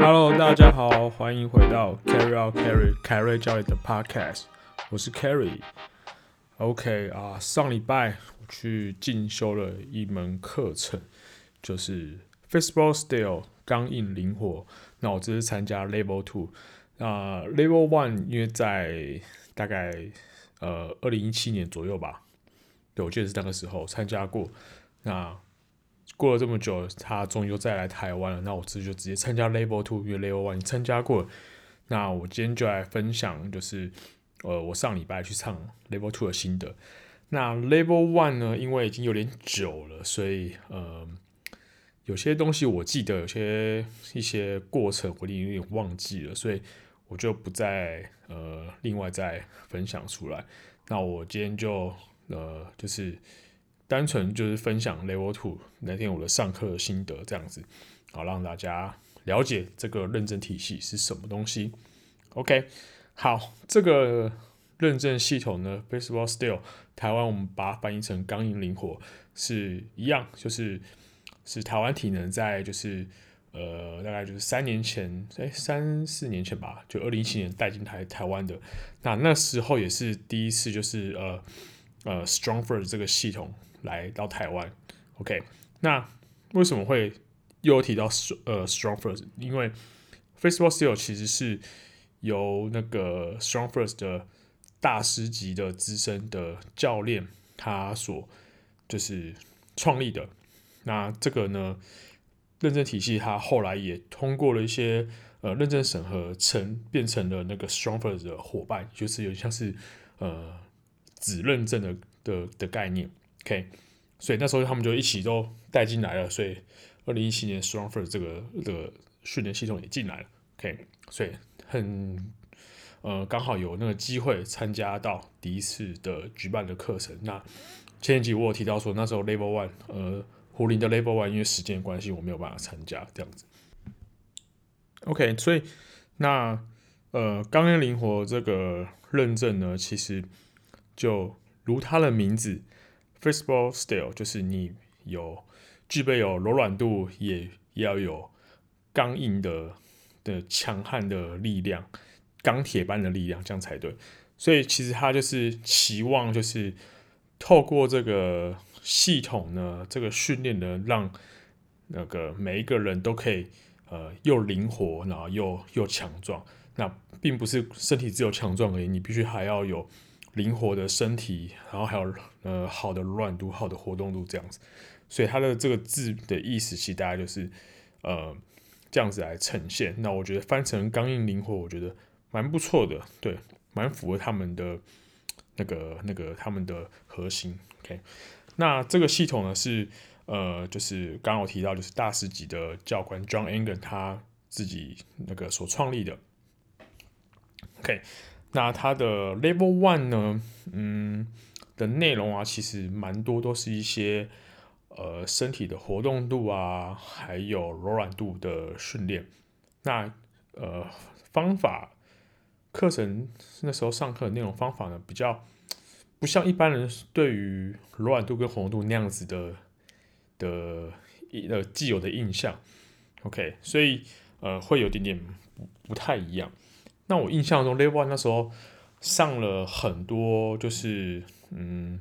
Hello，大家好，欢迎回到 Carry Out Carry 凯瑞教练的 Podcast，我是 Carry。OK 啊，上礼拜我去进修了一门课程，就是 Fistball Steel 刚硬灵活。那我这是参加 Level Two，那 Level One 因为在大概呃二零一七年左右吧，对，我记得是那个时候参加过。那过了这么久，他终于又再来台湾了。那我这就直接参加 Level Two，因为 Level One 参加过。那我今天就来分享，就是呃，我上礼拜去唱 Level Two 的心得。那 Level One 呢，因为已经有点久了，所以呃，有些东西我记得，有些一些过程我已经有点忘记了，所以我就不再呃另外再分享出来。那我今天就呃就是。单纯就是分享 Level Two 那天我的上课心得这样子，好让大家了解这个认证体系是什么东西。OK，好，这个认证系统呢，Baseball Style，台湾我们把它翻译成刚硬灵活是一样，就是是台湾体能在就是呃大概就是三年前，哎三四年前吧，就二零一七年带进台台湾的，那那时候也是第一次就是呃呃 StrongFirst 这个系统。来到台湾，OK，那为什么会又提到呃 StrongFirst？因为 Facebook Steel 其实是由那个 StrongFirst 的大师级的资深的教练他所就是创立的。那这个呢，认证体系他后来也通过了一些呃认证审核，成变成了那个 StrongFirst 的伙伴，就是有点像是呃子认证的的的概念。OK，所以那时候他们就一起都带进来了，所以二零一七年 strong for 这个这个训练系统也进来了。OK，所以很呃刚好有那个机会参加到第一次的举办的课程。那前几集我有提到说那时候 Level One 呃胡林的 Level One 因为时间关系我没有办法参加这样子。OK，所以那呃刚硬灵活这个认证呢，其实就如它的名字。Fistball Steel 就是你有具备有柔软度，也要有刚硬的的强悍的力量，钢铁般的力量，这样才对。所以其实他就是期望，就是透过这个系统呢，这个训练呢，让那个每一个人都可以呃又灵活，然后又又强壮。那并不是身体只有强壮而已，你必须还要有。灵活的身体，然后还有呃好的柔软度、好的活动度这样子，所以它的这个字的意思其实大概就是呃这样子来呈现。那我觉得翻成刚硬灵活，我觉得蛮不错的，对，蛮符合他们的那个那个他们的核心。OK，那这个系统呢是呃就是刚刚我提到就是大师级的教官 John Engen 他自己那个所创立的。OK。那它的 Level One 呢，嗯，的内容啊，其实蛮多都是一些呃身体的活动度啊，还有柔软度的训练。那呃方法课程那时候上课的内容方法呢，比较不像一般人对于柔软度跟活动度那样子的的呃既有的印象。OK，所以呃会有点点不太一样。那我印象中，Level One 那时候上了很多，就是嗯，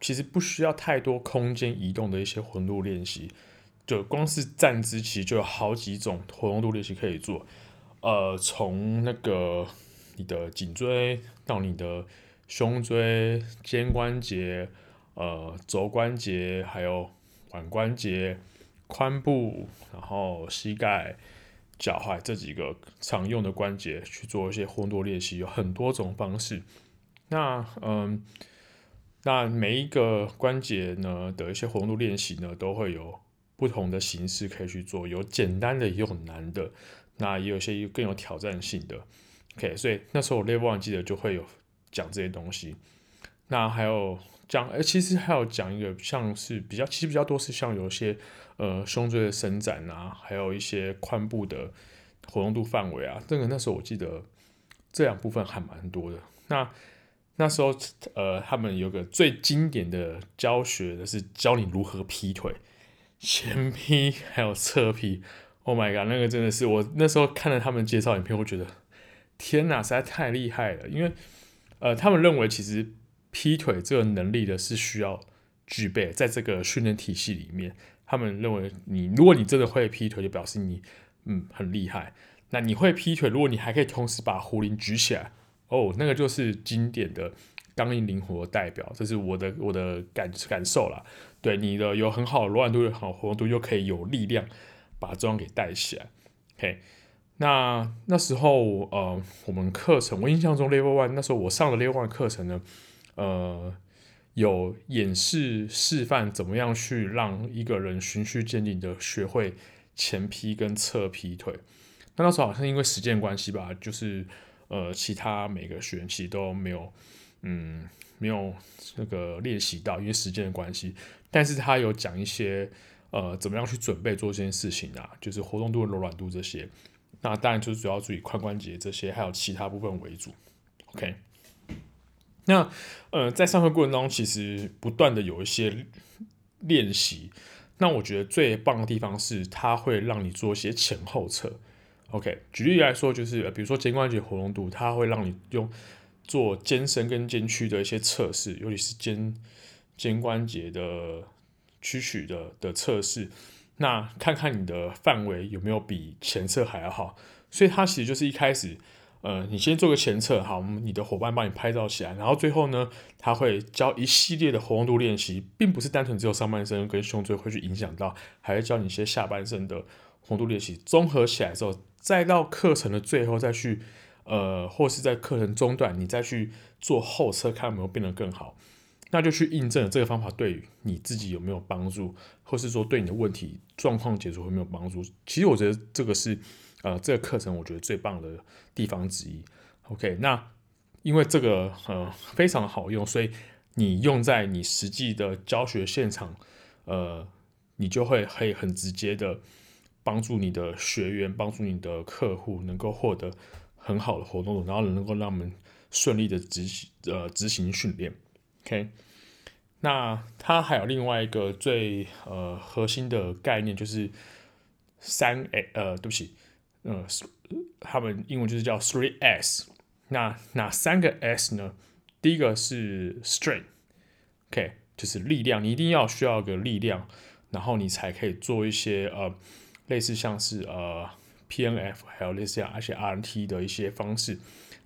其实不需要太多空间移动的一些活动度练习，就光是站姿，其实就有好几种活动度练习可以做。呃，从那个你的颈椎到你的胸椎、肩关节、呃肘关节，还有腕关节、髋部，然后膝盖。脚踝这几个常用的关节去做一些活动度练习，有很多种方式。那嗯，那每一个关节呢的一些活动度练习呢，都会有不同的形式可以去做，有简单的，也有难的。那也有些更有挑战性的。OK，所以那时候我 Level 忘记得就会有讲这些东西。那还有讲，哎，其实还有讲一个，像是比较，其实比较多是像有些。呃，胸椎的伸展啊，还有一些髋部的活动度范围啊，这个那时候我记得这两部分还蛮多的。那那时候呃，他们有个最经典的教学的是教你如何劈腿，前劈还有侧劈，Oh my god，那个真的是我那时候看了他们介绍影片，我觉得天哪，实在太厉害了。因为呃，他们认为其实劈腿这个能力的是需要具备，在这个训练体系里面，他们认为你如果你真的会劈腿，就表示你嗯很厉害。那你会劈腿，如果你还可以同时把壶铃举起来，哦，那个就是经典的刚硬灵活的代表，这是我的我的感感受啦。对你的有很好的柔软度，有好活动度，又可以有力量把桩给带起来。OK，那那时候呃，我们课程我印象中 Level One 那时候我上的 Level One 课程呢，呃，有演示示范怎么样去让一个人循序渐进的学会前劈跟侧劈腿。那那时候好像因为时间关系吧，就是呃，其他每个学员其实都没有，嗯，没有那个练习到，因为时间的关系。但是他有讲一些呃，怎么样去准备做这件事情啊，就是活动度、柔软度这些。那当然就是主要注意髋关节这些，还有其他部分为主。OK，那呃，在上课过程中，其实不断的有一些练习。那我觉得最棒的地方是，它会让你做一些前后侧。OK，举例来说，就是比如说肩关节活动度，它会让你用做肩伸跟肩屈的一些测试，尤其是肩肩关节的屈曲的的测试，那看看你的范围有没有比前侧还要好。所以它其实就是一开始，呃，你先做个前侧，好，你的伙伴帮你拍照起来，然后最后呢，他会教一系列的活动度练习，并不是单纯只有上半身跟胸椎会去影响到，还会教你一些下半身的活动度练习，综合起来之后。再到课程的最后再去，呃，或是在课程中段，你再去做后侧，看有没有变得更好，那就去印证这个方法对你自己有没有帮助，或是说对你的问题状况解除有没有帮助。其实我觉得这个是，呃，这个课程我觉得最棒的地方之一。OK，那因为这个呃非常好用，所以你用在你实际的教学现场，呃，你就会可以很直接的。帮助你的学员，帮助你的客户能够获得很好的活动，然后能够让我们顺利的执行呃执行训练。OK，那它还有另外一个最呃核心的概念就是三 A 呃对不起，呃他们英文就是叫 Three S。那哪三个 S 呢？第一个是 Strength，OK，就是力量，你一定要需要个力量，然后你才可以做一些呃。类似像是呃 PNF，还有类似像而且 RNT 的一些方式。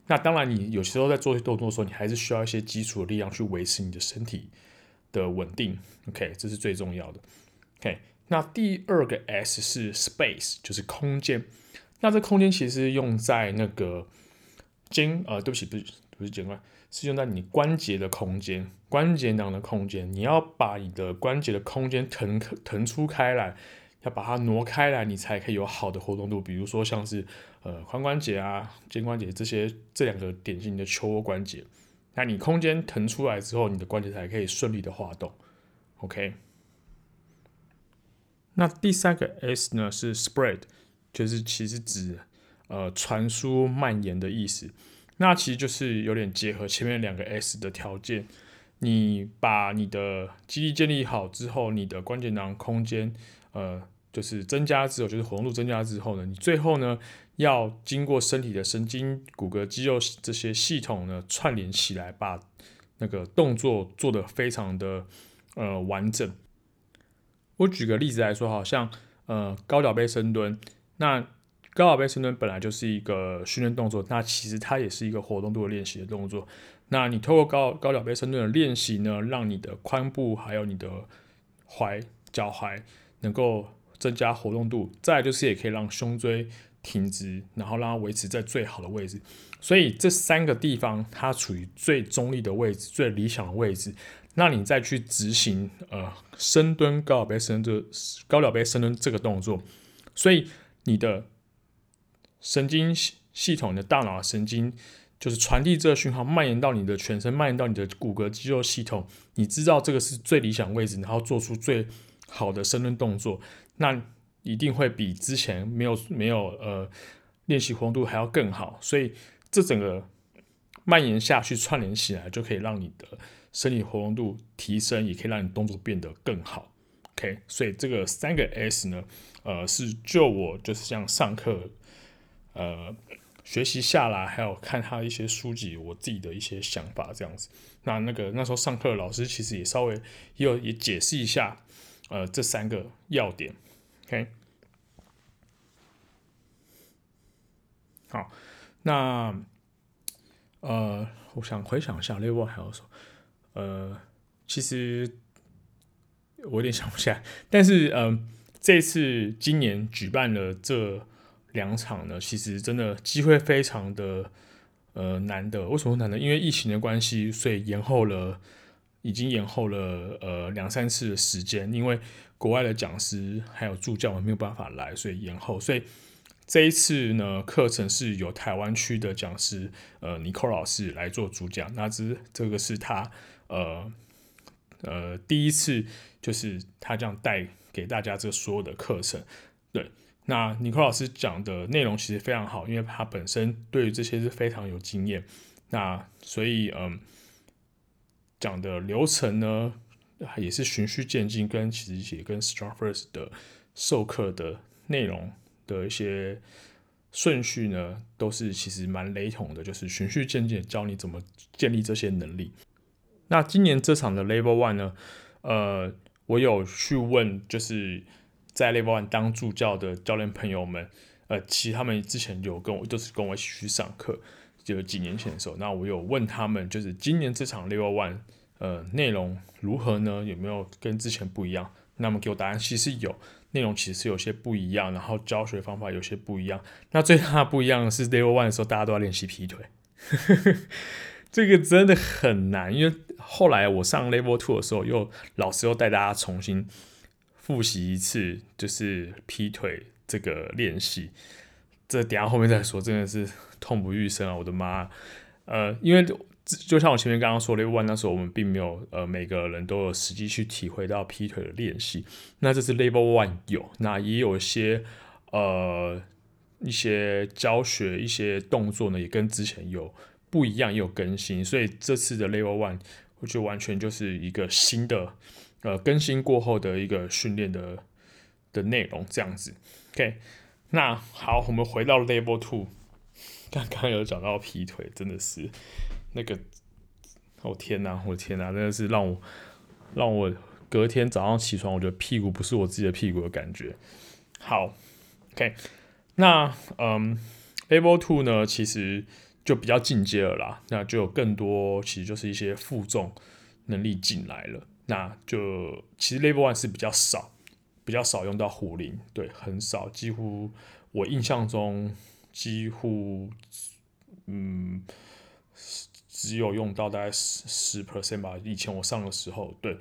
那当然，你有时候在做一些动作的时候，你还是需要一些基础的力量去维持你的身体的稳定。OK，这是最重要的。OK，那第二个 S 是 Space，就是空间。那这空间其实用在那个肩呃，对不起，不是不是肩关，是用在你关节的空间，关节囊的空间。你要把你的关节的空间腾腾出开来。要把它挪开来，你才可以有好的活动度。比如说像是呃髋关节啊、肩关节这些这两个典型的球窝关节。那你空间腾出来之后，你的关节才可以顺利的滑动。OK。那第三个 S 呢是 Spread，就是其实指呃传输蔓延的意思。那其实就是有点结合前面两个 S 的条件。你把你的肌力建立好之后，你的关节囊空间呃。就是增加之后，就是活动度增加之后呢，你最后呢要经过身体的神经、骨骼、肌肉这些系统呢串联起来，把那个动作做得非常的呃完整。我举个例子来说，好像呃高脚杯深蹲，那高脚杯深蹲本来就是一个训练动作，那其实它也是一个活动度的练习的动作。那你透过高高脚杯深蹲的练习呢，让你的髋部还有你的踝、脚踝能够增加活动度，再就是也可以让胸椎挺直，然后让它维持在最好的位置。所以这三个地方它处于最中立的位置，最理想的位置。那你再去执行呃深蹲高脚杯深蹲高脚杯深蹲这个动作，所以你的神经系统、你的大脑神经就是传递这个讯号，蔓延到你的全身，蔓延到你的骨骼肌肉系统。你知道这个是最理想位置，然后做出最好的深蹲动作。那一定会比之前没有没有呃练习活动度还要更好，所以这整个蔓延下去串联起来，就可以让你的身体活动度提升，也可以让你动作变得更好。OK，所以这个三个 S 呢，呃，是就我就是像上课，呃，学习下来，还有看他一些书籍，我自己的一些想法这样子。那那个那时候上课的老师其实也稍微也有也解释一下，呃，这三个要点。OK，好，那呃，我想回想一下，Level 还有什么？呃，其实。我有点想不起来，但是嗯、这次今年举办了这两场呢，其实真的机会非常的呃难得。为什么难得？因为疫情的关系，所以延后了，已经延后了呃两三次的时间。因为国外的讲师还有助教没有办法来，所以延后。所以这一次呢，课程是由台湾区的讲师呃尼寇老师来做主讲。那这这个是他呃。呃，第一次就是他这样带给大家这所有的课程，对。那尼克老师讲的内容其实非常好，因为他本身对于这些是非常有经验。那所以，嗯，讲的流程呢，也是循序渐进，跟其实也跟 Strong First 的授课的内容的一些顺序呢，都是其实蛮雷同的，就是循序渐进教你怎么建立这些能力。那今年这场的 Level One 呢，呃，我有去问，就是在 Level One 当助教的教练朋友们，呃，其实他们之前有跟我，就是跟我一起去上课，就几年前的时候，那我有问他们，就是今年这场 Level One，呃，内容如何呢？有没有跟之前不一样？那么给我答案，其实有，内容其实有些不一样，然后教学方法有些不一样。那最大的不一样的是 Level One 的时候，大家都要练习劈腿。这个真的很难，因为后来我上 Level Two 的时候，又老师又带大家重新复习一次，就是劈腿这个练习。这等下后面再说，真的是痛不欲生啊！我的妈，呃，因为就像我前面刚刚说，Level One 那时候我们并没有呃每个人都有实际去体会到劈腿的练习。那这次 Level One 有，那也有一些呃一些教学一些动作呢，也跟之前有。不一样也有更新，所以这次的 Level One 我觉得完全就是一个新的，呃，更新过后的一个训练的的内容这样子。OK，那好，我们回到 Level Two，刚刚有讲到劈腿，真的是那个，哦天哪，我天哪，真的是让我让我隔天早上起床，我觉得屁股不是我自己的屁股的感觉。好，OK，那嗯，Level Two 呢，其实。就比较进阶了啦，那就有更多，其实就是一些负重能力进来了。那就其实 Level One 是比较少，比较少用到壶铃，对，很少，几乎我印象中几乎，嗯，只有用到大概十十 percent 吧。以前我上的时候，对。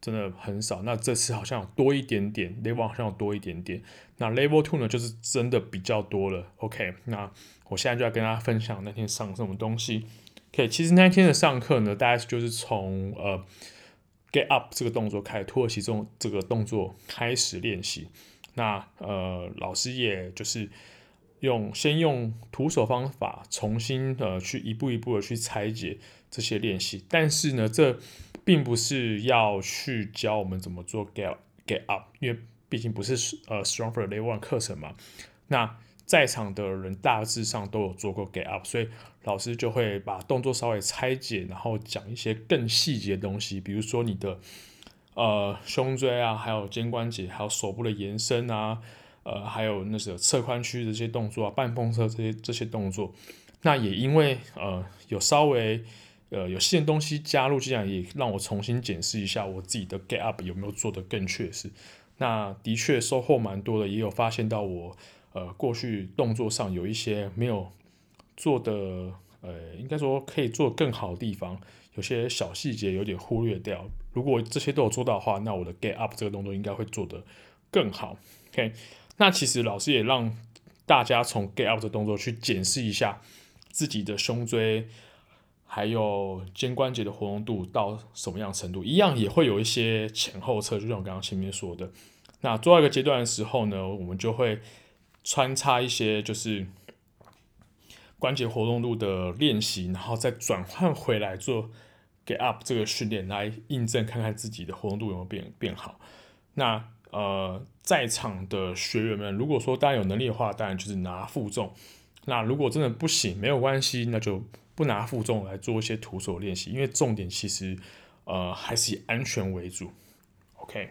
真的很少，那这次好像多一点点，Level 好像多一点点，那 Level Two 呢，就是真的比较多了。OK，那我现在就要跟大家分享那天上什么东西。OK，其实那天的上课呢，大概就是从呃 Get Up 这个动作开始，土耳其这种这个动作开始练习。那呃老师也就是用先用徒手方法重新呃去一步一步的去拆解这些练习，但是呢这。并不是要去教我们怎么做 get get up，因为毕竟不是呃 Strong First Level One 课程嘛。那在场的人大致上都有做过 get up，所以老师就会把动作稍微拆解，然后讲一些更细节的东西，比如说你的呃胸椎啊，还有肩关节，还有手部的延伸啊，呃，还有那个侧髋区这些动作啊，半风车这些这些动作。那也因为呃有稍微。呃，有新的东西加入，这样也让我重新检视一下我自己的 get up 有没有做得更确实。那的确收获蛮多的，也有发现到我呃过去动作上有一些没有做的，呃，应该说可以做更好的地方，有些小细节有点忽略掉。如果这些都有做到的话，那我的 get up 这个动作应该会做得更好。OK，那其实老师也让大家从 get up 这动作去检视一下自己的胸椎。还有肩关节的活动度到什么样程度，一样也会有一些前后侧，就像我刚刚前面说的。那做到一个阶段的时候呢，我们就会穿插一些就是关节活动度的练习，然后再转换回来做 get up 这个训练，来印证看看自己的活动度有没有变变好。那呃，在场的学员们，如果说大家有能力的话，当然就是拿负重。那如果真的不行，没有关系，那就不拿负重来做一些徒手练习，因为重点其实呃还是以安全为主。OK，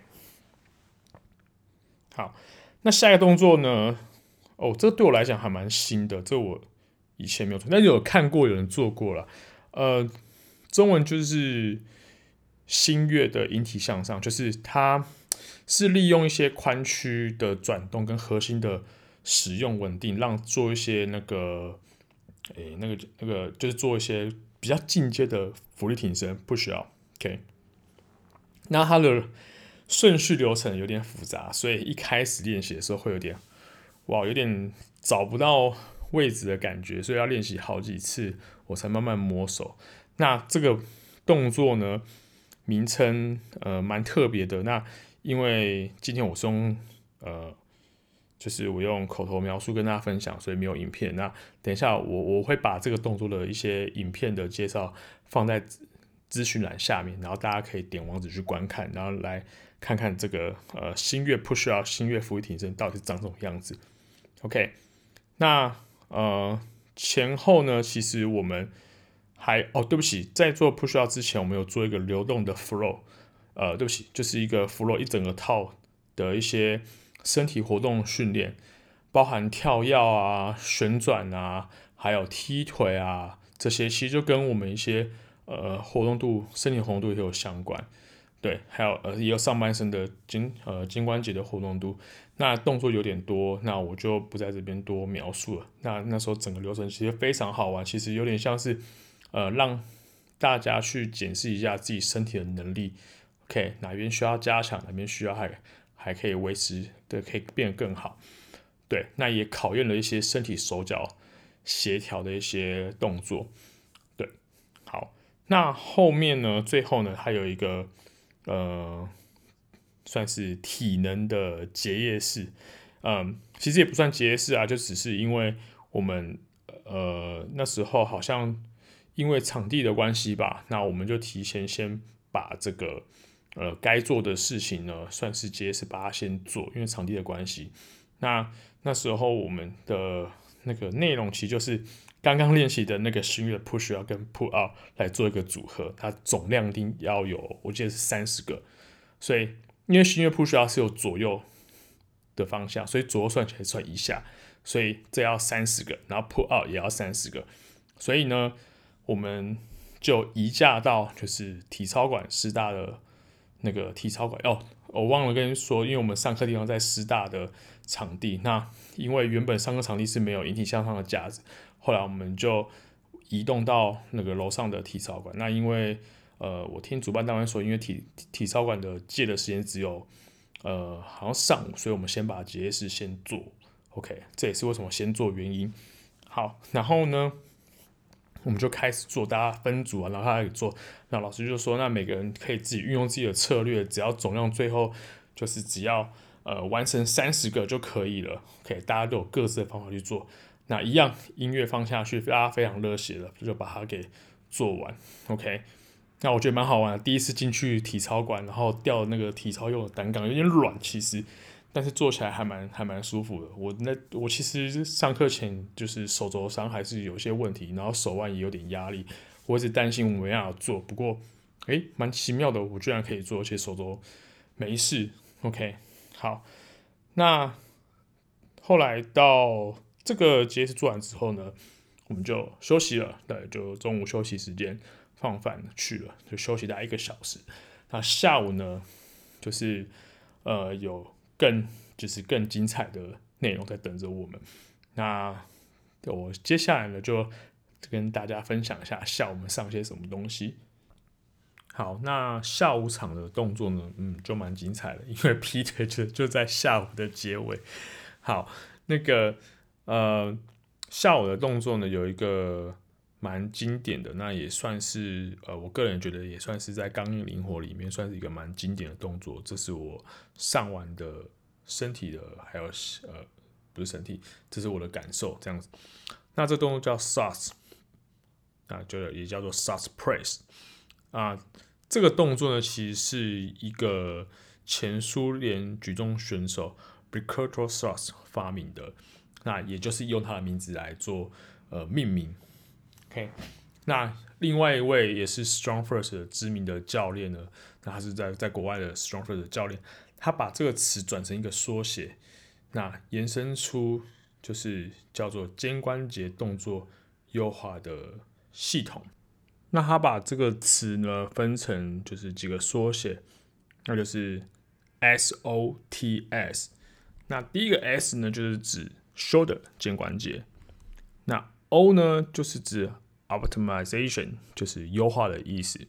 好，那下一个动作呢？哦，这个对我来讲还蛮新的，这我以前没有做，但有看过有人做过了。呃，中文就是新月的引体向上，就是它是利用一些髋屈的转动跟核心的使用稳定，让做一些那个，诶、那个那个就是做一些比较进阶的浮力挺身，不需要。OK，那它的顺序流程有点复杂，所以一开始练习的时候会有点。哇，有点找不到位置的感觉，所以要练习好几次，我才慢慢摸熟。那这个动作呢，名称呃蛮特别的。那因为今天我是用呃，就是我用口头描述跟大家分享，所以没有影片。那等一下我我会把这个动作的一些影片的介绍放在资讯栏下面，然后大家可以点网址去观看，然后来看看这个呃新月 push up 新月伏地挺身到底长什么样子。OK，那呃前后呢，其实我们还哦，对不起，在做 push up 之前，我们有做一个流动的 flow，呃，对不起，就是一个 flow 一整个套的一些身体活动训练，包含跳跃啊、旋转啊，还有踢腿啊，这些其实就跟我们一些呃活动度、身体活动度也有相关。对，还有呃，也有上半身的筋呃筋关节的活动度，那动作有点多，那我就不在这边多描述了。那那时候整个流程其实非常好玩，其实有点像是呃让大家去检视一下自己身体的能力，OK 哪边需要加强，哪边需要还还可以维持，对，可以变得更好。对，那也考验了一些身体手脚协调的一些动作。对，好，那后面呢，最后呢，还有一个。呃，算是体能的结业式，嗯，其实也不算结业式啊，就只是因为我们呃那时候好像因为场地的关系吧，那我们就提前先把这个呃该做的事情呢，算是结业式把它先做，因为场地的关系。那那时候我们的那个内容其实就是。刚刚练习的那个新月 push up 跟 pull up 来做一个组合，它总量一定要有，我记得是三十个。所以因为新月 push up 是有左右的方向，所以左右算起来算一下，所以这要三十个，然后 pull up 也要三十个。所以呢，我们就移驾到就是体操馆师大的那个体操馆。哦，我忘了跟你说，因为我们上课地方在师大的场地，那因为原本上课场地是没有引体向上的架子。后来我们就移动到那个楼上的体操馆。那因为呃，我听主办单位说，因为体体操馆的借的时间只有呃，好像上午，所以我们先把结业式先做。OK，这也是为什么先做原因。好，然后呢，我们就开始做，大家分组啊，然后他开始做。那老师就说，那每个人可以自己运用自己的策略，只要总量最后就是只要呃完成三十个就可以了。OK，大家都有各自的方法去做。那一样音乐放下去，大家非常热血的就把它给做完，OK。那我觉得蛮好玩的，第一次进去体操馆，然后吊那个体操用的单杠，有点软其实，但是做起来还蛮还蛮舒服的。我那我其实上课前就是手肘伤还是有些问题，然后手腕也有点压力，我一直担心我没办法做。不过诶，蛮奇妙的，我居然可以做，而且手肘没事，OK。好，那后来到。这个结业式做完之后呢，我们就休息了，对，就中午休息时间放饭去了，就休息大概一个小时。那下午呢，就是呃有更就是更精彩的内容在等着我们。那我接下来呢就跟大家分享一下下午我们上些什么东西。好，那下午场的动作呢，嗯，就蛮精彩的，因为 劈腿就就在下午的结尾。好，那个。呃，下午的动作呢，有一个蛮经典的，那也算是呃，我个人觉得也算是在刚硬灵活里面算是一个蛮经典的动作。这是我上完的身体的，还有呃，不是身体，这是我的感受这样子。那这动作叫 SAS，啊，就也叫做 SAS press 啊。这个动作呢，其实是一个前苏联举重选手 Viktor Sas 发明的，那也就是用他的名字来做呃命名。OK，那另外一位也是 Strong First 的知名的教练呢，那他是在在国外的 Strong First 的教练，他把这个词转成一个缩写，那延伸出就是叫做肩关节动作优化的系统。那他把这个词呢分成就是几个缩写，那就是 SOTS。那第一个 S 呢就是指 shoulder 肩关节，那 O 呢就是指 optimization 就是优化的意思，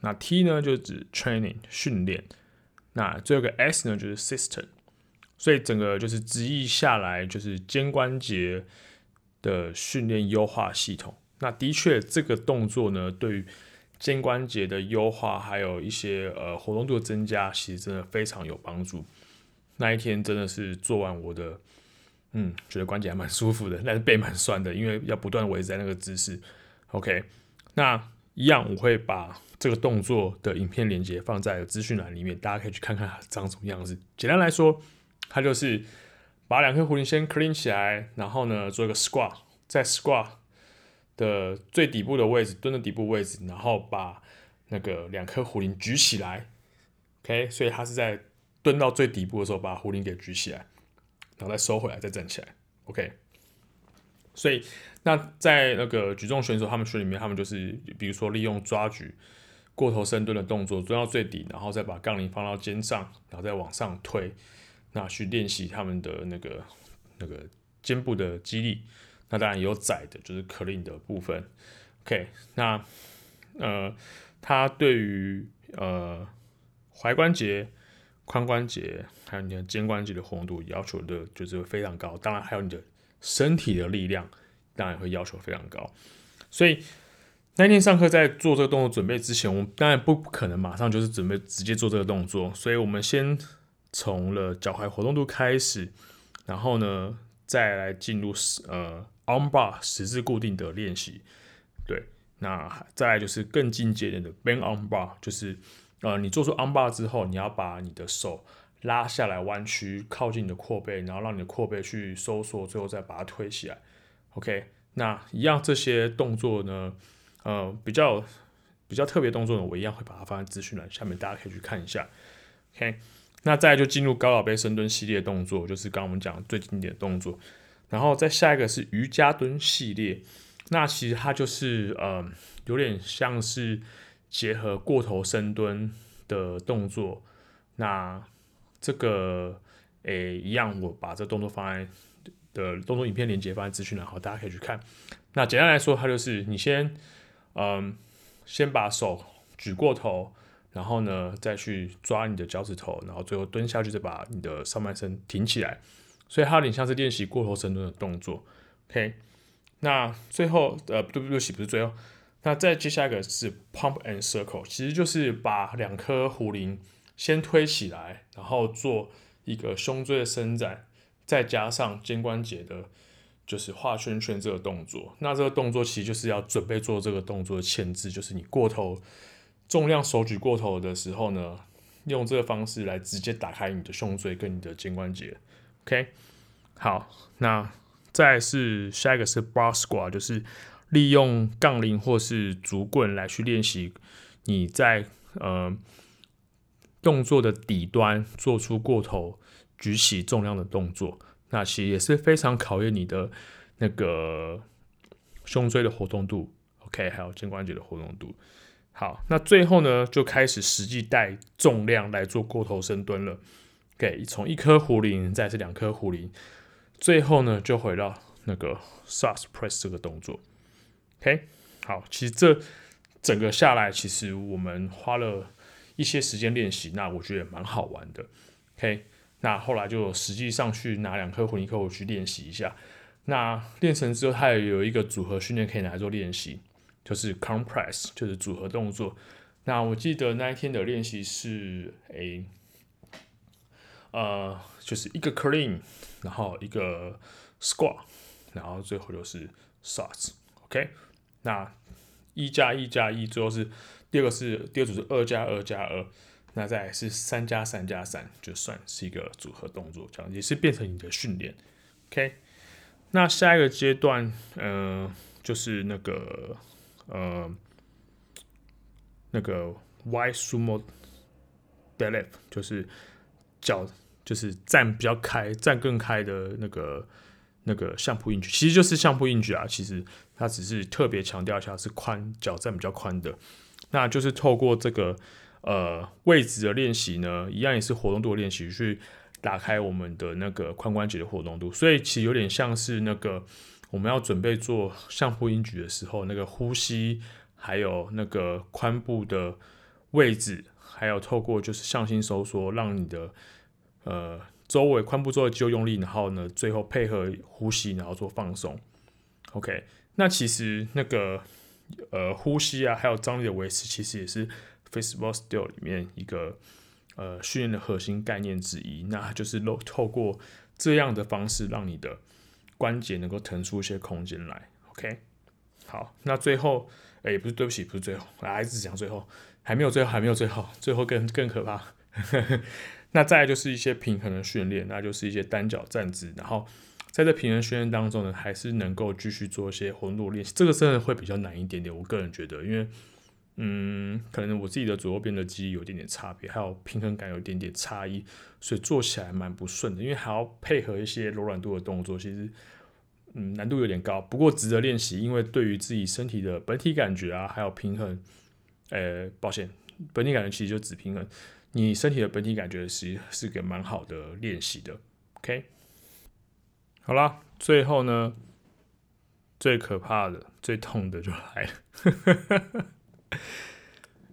那 T 呢就是指 training 训练，那最后个 S 呢就是 system。所以整个就是直译下来就是肩关节的训练优化系统。那的确，这个动作呢，对于肩关节的优化，还有一些呃活动度的增加，其实真的非常有帮助。那一天真的是做完我的，嗯，觉得关节还蛮舒服的，但是背蛮酸的，因为要不断维持在那个姿势。OK，那一样我会把这个动作的影片连接放在资讯栏里面，大家可以去看看它长什么样子。简单来说，它就是把两颗壶铃先 clean 起来，然后呢做一个 squat，在 squat。的最底部的位置，蹲的底部位置，然后把那个两颗壶铃举起来，OK，所以他是在蹲到最底部的时候把壶铃给举起来，然后再收回来，再站起来，OK。所以那在那个举重选手他们群里面，他们就是比如说利用抓举、过头深蹲的动作，蹲到最底，然后再把杠铃放到肩上，然后再往上推，那去练习他们的那个那个肩部的肌力。那当然有窄的，就是 clean 的部分。OK，那呃，它对于呃踝关节、髋关节还有你的肩关节的活动度要求的就是非常高。当然还有你的身体的力量，当然会要求非常高。所以那天上课在做这个动作准备之前，我们当然不可能马上就是准备直接做这个动作，所以我们先从了脚踝活动度开始，然后呢再来进入呃。arm bar 十字固定的练习，对，那再就是更进阶点的 bend arm bar，就是呃，你做出 arm bar 之后，你要把你的手拉下来弯曲，靠近你的阔背，然后让你的阔背去收缩，最后再把它推起来。OK，那一样这些动作呢，呃，比较比较特别动作呢，我一样会把它放在资讯栏下面，大家可以去看一下。OK，那再就进入高老杯深蹲系列动作，就是刚我们讲最经典动作。然后再下一个是瑜伽蹲系列，那其实它就是呃有点像是结合过头深蹲的动作，那这个诶一样，我把这动作放在的动作影片连接放在资讯栏，好，大家可以去看。那简单来说，它就是你先嗯、先把手举过头，然后呢再去抓你的脚趾头，然后最后蹲下去，再把你的上半身挺起来。所以它有点像是练习过头深蹲的动作，OK？那最后呃，对不起，不是最后，那再接下一个是 Pump and Circle，其实就是把两颗壶铃先推起来，然后做一个胸椎的伸展，再加上肩关节的，就是画圈圈这个动作。那这个动作其实就是要准备做这个动作的前置，就是你过头重量手举过头的时候呢，用这个方式来直接打开你的胸椎跟你的肩关节。OK，好，那再是下一个是 bar squat，就是利用杠铃或是竹棍来去练习你在呃动作的底端做出过头举起重量的动作，那其实也是非常考验你的那个胸椎的活动度，OK，还有肩关节的活动度。好，那最后呢就开始实际带重量来做过头深蹲了。给从一颗壶铃，再是两颗壶铃，最后呢就回到那个 Sas Press 这个动作。OK，好，其实这整个下来，其实我们花了一些时间练习，那我觉得也蛮好玩的。OK，那后来就实际上去拿两颗壶铃，一颗壶去练习一下。那练成之后，它也有一个组合训练可以拿来做练习，就是 Compress，就是组合动作。那我记得那一天的练习是诶。呃，就是一个 clean，然后一个 squat，然后最后就是 Sas，OK，那一加一加一，最后是第二个是第二组是二加二加二，那再是三加三加三，就算是一个组合动作，这样也是变成你的训练。OK，那下一个阶段，嗯、呃，就是那个呃那个 Y Sumo Deadlift，就是脚就是站比较开，站更开的那个那个相扑硬举，其实就是相扑硬举啊。其实它只是特别强调一下是宽脚站比较宽的，那就是透过这个。呃，位置的练习呢，一样也是活动度的练习，去打开我们的那个髋关节的活动度。所以其实有点像是那个我们要准备做相扑硬举的时候，那个呼吸，还有那个髋部的位置，还有透过就是向心收缩，让你的呃周围髋部周围肌肉用力，然后呢，最后配合呼吸，然后做放松。OK，那其实那个呃呼吸啊，还有张力的维持，其实也是。Facebook Still 里面一个呃训练的核心概念之一，那就是透透过这样的方式，让你的关节能够腾出一些空间来。OK，好，那最后，哎、欸，不是，对不起，不是最后，来，只讲最后，还没有最后，还没有最后，最后更更可怕。那再来就是一些平衡的训练，那就是一些单脚站姿，然后在这平衡训练当中呢，还是能够继续做一些活动练习。这个真的会比较难一点点，我个人觉得，因为。嗯，可能我自己的左右边的肌有点点差别，还有平衡感有一点点差异，所以做起来蛮不顺的。因为还要配合一些柔软度的动作，其实嗯难度有点高，不过值得练习。因为对于自己身体的本体感觉啊，还有平衡，呃，抱歉，本体感觉其实就指平衡，你身体的本体感觉其实是个蛮好的练习的。OK，好啦，最后呢，最可怕的、最痛的就来了。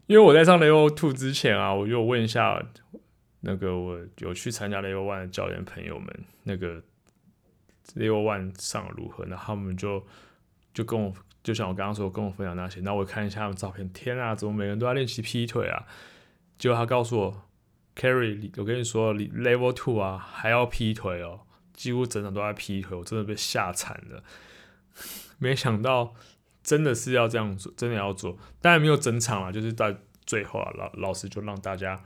因为我在上 Level Two 之前啊，我就问一下那个我有去参加 Level One 的教练朋友们，那个 Level One 上如何？那他们就就跟我，就像我刚刚说，跟我分享那些。那我看一下他们照片，天啊，怎么每个人都在练习劈腿啊？结果他告诉我 c a r r y 我跟你说，Level Two 啊还要劈腿哦，几乎整场都在劈腿，我真的被吓惨了。没想到。真的是要这样做，真的要做，当然没有整场了，就是在最后啊，老老师就让大家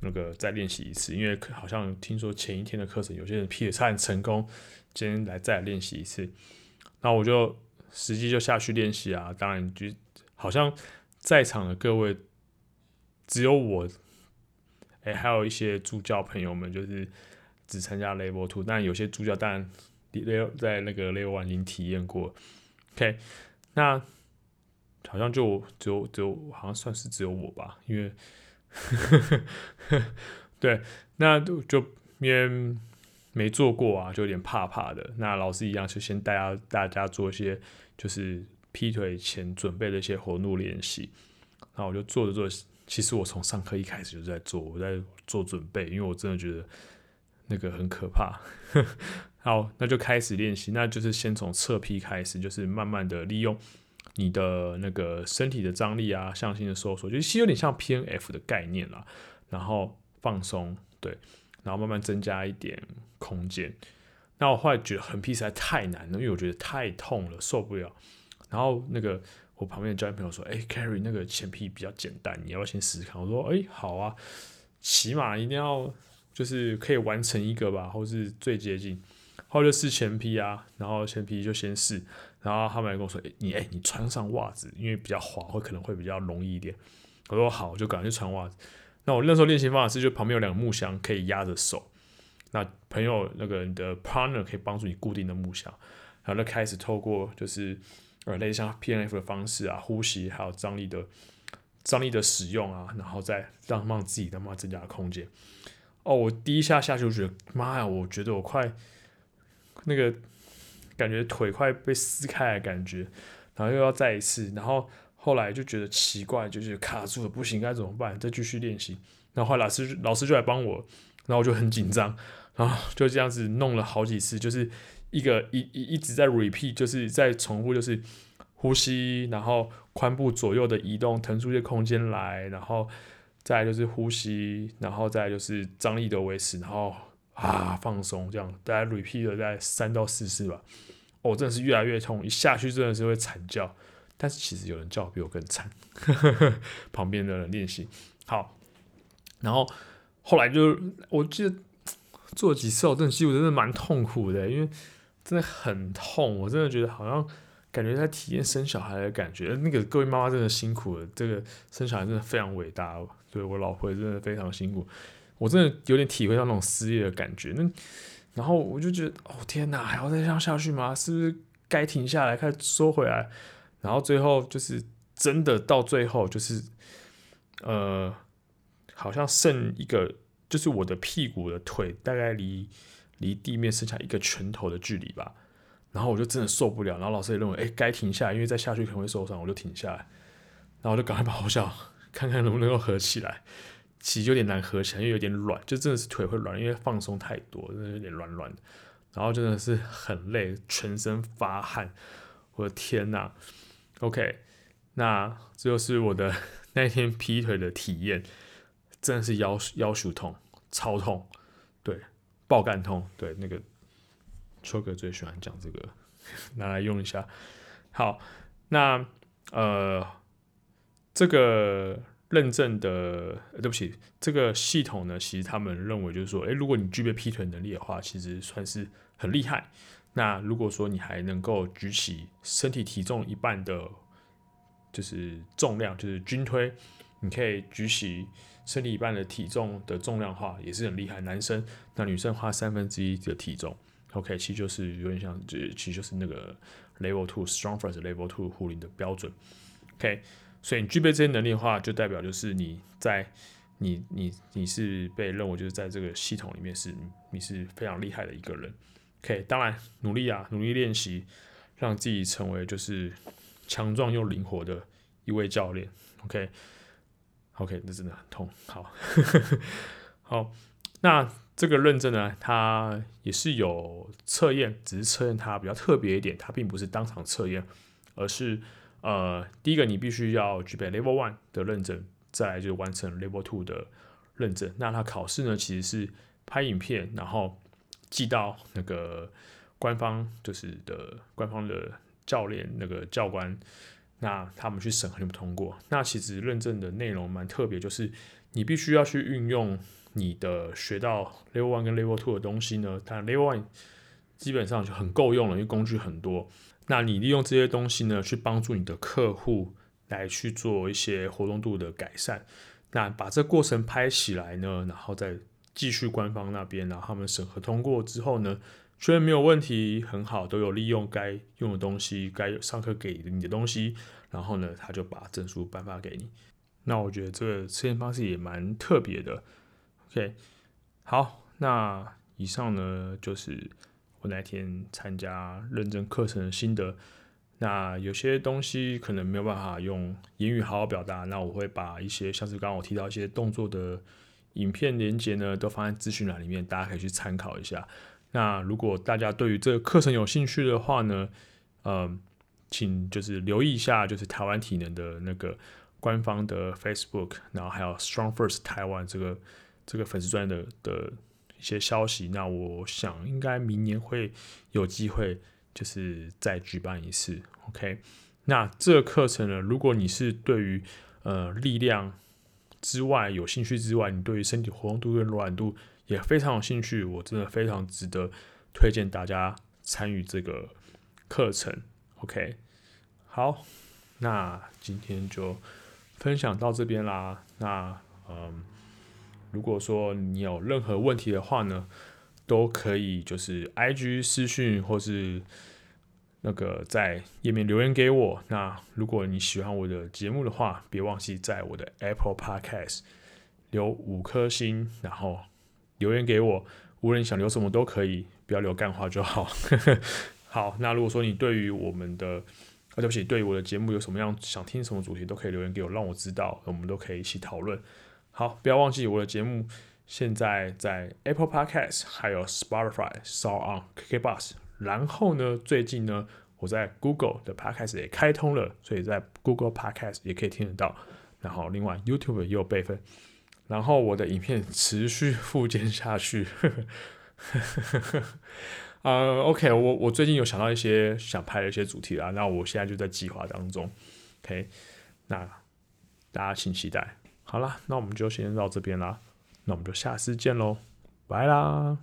那个再练习一次，因为好像听说前一天的课程有些人劈的差点成功，今天来再来练习一次，那我就实际就下去练习啊，当然就好像在场的各位只有我，哎、还有一些助教朋友们就是只参加 Level Two，但有些助教当然在那个 Level One 已经体验过，OK。那好像就只有只有好像算是只有我吧，因为 对，那就就因为没做过啊，就有点怕怕的。那老师一样，就先带大家大家做一些就是劈腿前准备的一些活动练习。然后我就做着做，其实我从上课一开始就在做，我在做准备，因为我真的觉得那个很可怕。好，那就开始练习。那就是先从侧劈开始，就是慢慢的利用你的那个身体的张力啊，向心的收缩，就其实有点像 PNF 的概念啦。然后放松，对，然后慢慢增加一点空间。那我后来觉得横劈实在太难了，因为我觉得太痛了，受不了。然后那个我旁边的教练朋友说：“哎，Carry 那个前劈比较简单，你要不要先试试看？”我说：“哎，好啊，起码一定要就是可以完成一个吧，或是最接近。”后来就试前劈啊，然后前劈就先试，然后他们还跟我说：“欸、你哎、你穿上袜子，因为比较滑，会可能会比较容易一点。”我说：“好，我就赶快去穿袜子。”那我那时候练习方法是，就旁边有两个木箱可以压着手，那朋友那个你的 partner 可以帮助你固定的木箱，然后就开始透过就是呃类似像 PNF 的方式啊，呼吸还有张力的张力的使用啊，然后再让让自己慢慢增加空间。哦，我第一下下去就觉得妈呀，我觉得我快。那个感觉腿快被撕开的感觉，然后又要再一次，然后后来就觉得奇怪，就是卡住了，不行，该怎么办？再继续练习。然后后来老师老师就来帮我，然后我就很紧张，然后就这样子弄了好几次，就是一个一一一直在 repeat，就是在重复，就是呼吸，然后髋部左右的移动，腾出一些空间来，然后再就是呼吸，然后再就是张力的维持，然后。啊，放松，这样大概 repeat 了大概三到四次吧。哦，真的是越来越痛，一下去真的是会惨叫。但是其实有人叫比我更惨，旁边的人练习。好，然后后来就我记得做几次，我真的肌肉真的蛮痛苦的，因为真的很痛，我真的觉得好像感觉在体验生小孩的感觉。那个各位妈妈真的辛苦了，这个生小孩真的非常伟大，对我老婆也真的非常辛苦，我真的有点体会到那种撕裂的感觉。那然后我就觉得，哦天哪，还要再这样下去吗？是不是该停下来，开始收回来？然后最后就是真的到最后就是，呃，好像剩一个，就是我的屁股的腿大概离离地面剩下一个拳头的距离吧。然后我就真的受不了，然后老师也认为，哎，该停下来，因为再下去可能会受伤，我就停下来。然后我就赶快把后脚看看能不能够合起来。其实有点难合起来，因为有点软，就真的是腿会软，因为放松太多，真的有点软软的。然后真的是很累，全身发汗。我的天呐！OK，那这就是我的那天劈腿的体验，真的是腰腰酸痛，超痛，对，爆干痛，对，那个秋哥最喜欢讲这个，拿来用一下。好，那呃，这个。认证的，对不起，这个系统呢，其实他们认为就是说，诶，如果你具备劈腿能力的话，其实算是很厉害。那如果说你还能够举起身体体重一半的，就是重量，就是军推，你可以举起身体一半的体重的重量的话，也是很厉害。男生，那女生花三分之一的体重，OK，其实就是有点像，就其实就是那个 Level Two Strong First Level Two 护林的标准，OK。所以你具备这些能力的话，就代表就是你在你你你是被认为就是在这个系统里面是你是非常厉害的一个人。OK，当然努力啊，努力练习，让自己成为就是强壮又灵活的一位教练。OK，OK，那真的很痛。好，好，那这个认证呢，它也是有测验，只是测验它比较特别一点，它并不是当场测验，而是。呃，第一个你必须要具备 Level One 的认证，再来就完成 Level Two 的认证。那他考试呢，其实是拍影片，然后寄到那个官方就是的官方的教练那个教官，那他们去审核，你不通过。那其实认证的内容蛮特别，就是你必须要去运用你的学到 Level One 跟 Level Two 的东西呢，但 Level One 基本上就很够用了，因为工具很多。那你利用这些东西呢，去帮助你的客户来去做一些活动度的改善。那把这过程拍起来呢，然后再继续官方那边，然后他们审核通过之后呢，确认没有问题，很好，都有利用该用的东西，该上课给你的东西，然后呢，他就把证书颁发给你。那我觉得这个测验方式也蛮特别的。OK，好，那以上呢就是。我那天参加认证课程的心得，那有些东西可能没有办法用言语好好表达，那我会把一些像是刚刚我提到一些动作的影片连接呢，都放在资讯栏里面，大家可以去参考一下。那如果大家对于这个课程有兴趣的话呢，嗯，请就是留意一下，就是台湾体能的那个官方的 Facebook，然后还有 Strong First 台湾这个这个粉丝专的的。一些消息，那我想应该明年会有机会，就是再举办一次。OK，那这个课程呢，如果你是对于呃力量之外有兴趣之外，你对于身体活动度跟柔软度也非常有兴趣，我真的非常值得推荐大家参与这个课程。OK，好，那今天就分享到这边啦。那嗯。如果说你有任何问题的话呢，都可以就是 IG 私讯或是那个在页面留言给我。那如果你喜欢我的节目的话，别忘记在我的 Apple Podcast 留五颗星，然后留言给我。无论想留什么都可以，不要留干话就好。好，那如果说你对于我们的啊，对不起，对于我的节目有什么样想听什么主题，都可以留言给我，让我知道，我们都可以一起讨论。好，不要忘记我的节目现在在 Apple Podcast，还有 Spotify、SoundOn、KKBox。然后呢，最近呢，我在 Google 的 Podcast 也开通了，所以在 Google Podcast 也可以听得到。然后另外 YouTube 也有备份。然后我的影片持续复健下去。呃，OK，我我最近有想到一些想拍的一些主题啊，那我现在就在计划当中。OK，那大家请期待。好啦那我们就先到这边啦那我们就下次见喽拜啦。